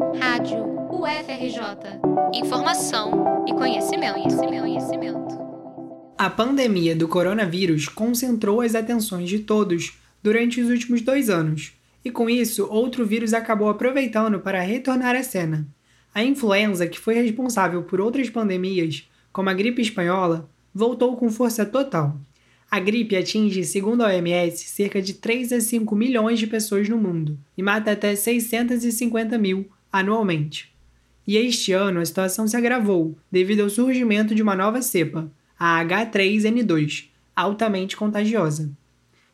Rádio UFRJ. Informação e conhecimento, conhecimento, conhecimento. A pandemia do coronavírus concentrou as atenções de todos durante os últimos dois anos, e com isso, outro vírus acabou aproveitando para retornar à cena. A influenza, que foi responsável por outras pandemias, como a gripe espanhola, voltou com força total. A gripe atinge, segundo a OMS, cerca de 3 a 5 milhões de pessoas no mundo e mata até 650 mil anualmente. E este ano a situação se agravou devido ao surgimento de uma nova cepa, a H3N2, altamente contagiosa.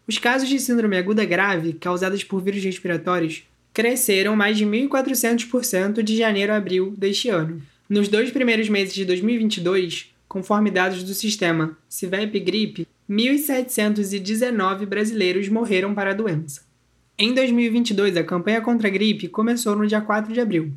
Os casos de síndrome aguda grave, causadas por vírus respiratórios, cresceram mais de 1.400% de janeiro a abril deste ano. Nos dois primeiros meses de 2022, conforme dados do sistema CIVEP Gripe, 1.719 brasileiros morreram para a doença. Em 2022, a campanha contra a gripe começou no dia 4 de abril.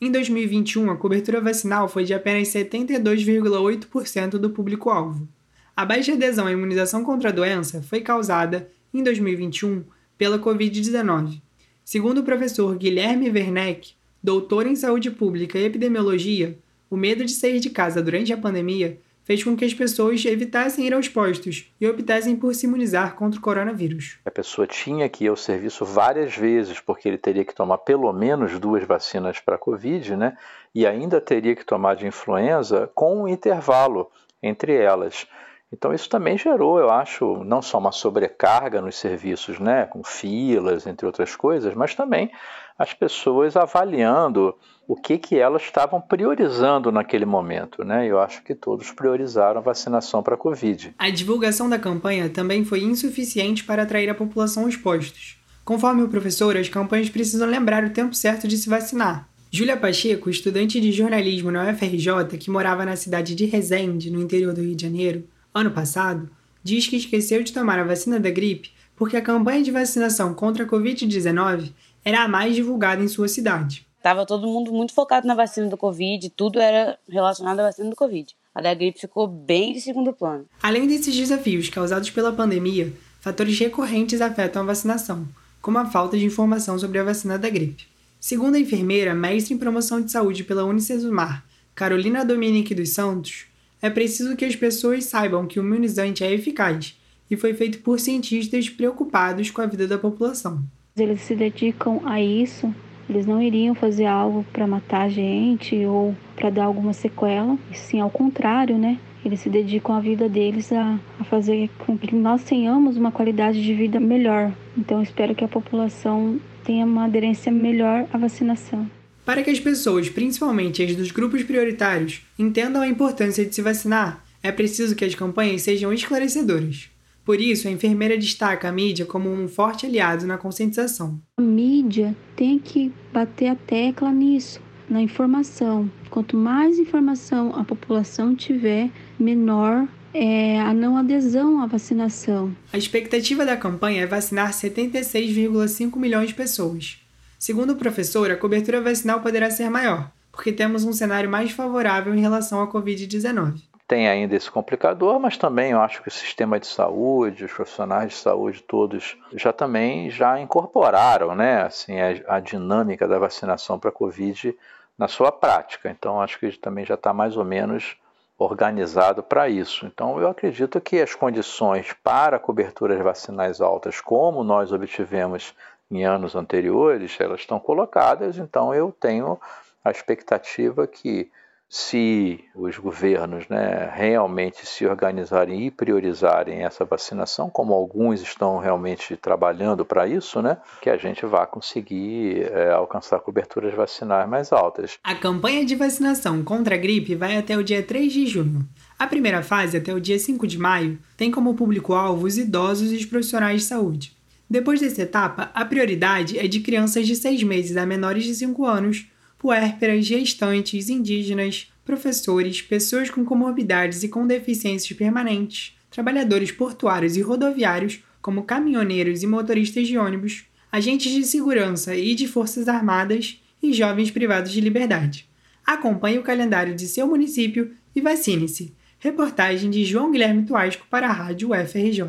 Em 2021, a cobertura vacinal foi de apenas 72,8% do público-alvo. A baixa adesão à imunização contra a doença foi causada, em 2021, pela Covid-19. Segundo o professor Guilherme Werneck, doutor em saúde pública e epidemiologia, o medo de sair de casa durante a pandemia fez com que as pessoas evitassem ir aos postos e optassem por se imunizar contra o coronavírus. A pessoa tinha que ir ao serviço várias vezes, porque ele teria que tomar pelo menos duas vacinas para a Covid, né? E ainda teria que tomar de influenza com um intervalo entre elas. Então isso também gerou, eu acho, não só uma sobrecarga nos serviços, né, com filas, entre outras coisas, mas também as pessoas avaliando o que, que elas estavam priorizando naquele momento. Né? Eu acho que todos priorizaram a vacinação para a Covid. A divulgação da campanha também foi insuficiente para atrair a população aos postos. Conforme o professor, as campanhas precisam lembrar o tempo certo de se vacinar. Júlia Pacheco, estudante de jornalismo na UFRJ, que morava na cidade de Resende, no interior do Rio de Janeiro, ano passado, diz que esqueceu de tomar a vacina da gripe porque a campanha de vacinação contra a Covid-19 era a mais divulgada em sua cidade. Tava todo mundo muito focado na vacina do Covid, tudo era relacionado à vacina do Covid. A da gripe ficou bem de segundo plano. Além desses desafios causados pela pandemia, fatores recorrentes afetam a vacinação, como a falta de informação sobre a vacina da gripe. Segundo a enfermeira, mestre em promoção de saúde pela Unicesumar, Carolina Dominique dos Santos, é preciso que as pessoas saibam que o imunizante é eficaz e foi feito por cientistas preocupados com a vida da população. Eles se dedicam a isso, eles não iriam fazer algo para matar a gente ou para dar alguma sequela, sim ao contrário, né? Eles se dedicam a vida deles a, a fazer com que nós tenhamos uma qualidade de vida melhor. Então, espero que a população tenha uma aderência melhor à vacinação. Para que as pessoas, principalmente as dos grupos prioritários, entendam a importância de se vacinar, é preciso que as campanhas sejam esclarecedoras. Por isso, a enfermeira destaca a mídia como um forte aliado na conscientização. A mídia tem que bater a tecla nisso, na informação. Quanto mais informação a população tiver, menor é a não adesão à vacinação. A expectativa da campanha é vacinar 76,5 milhões de pessoas. Segundo o professor, a cobertura vacinal poderá ser maior, porque temos um cenário mais favorável em relação à Covid-19. Tem ainda esse complicador, mas também eu acho que o sistema de saúde, os profissionais de saúde todos já também já incorporaram, né, assim, a, a dinâmica da vacinação para a Covid na sua prática. Então acho que também já está mais ou menos organizado para isso. Então, eu acredito que as condições para coberturas vacinais altas, como nós obtivemos em anos anteriores, elas estão colocadas, então eu tenho a expectativa que se os governos né, realmente se organizarem e priorizarem essa vacinação, como alguns estão realmente trabalhando para isso, né, que a gente vá conseguir é, alcançar coberturas vacinais mais altas. A campanha de vacinação contra a gripe vai até o dia 3 de junho. A primeira fase, até o dia 5 de maio, tem como público-alvo os idosos e os profissionais de saúde. Depois dessa etapa, a prioridade é de crianças de 6 meses a menores de 5 anos, puérperas, gestantes, indígenas, professores, pessoas com comorbidades e com deficiências permanentes, trabalhadores portuários e rodoviários, como caminhoneiros e motoristas de ônibus, agentes de segurança e de forças armadas e jovens privados de liberdade. Acompanhe o calendário de seu município e vacine-se. Reportagem de João Guilherme Tuasco para a Rádio UFRJ.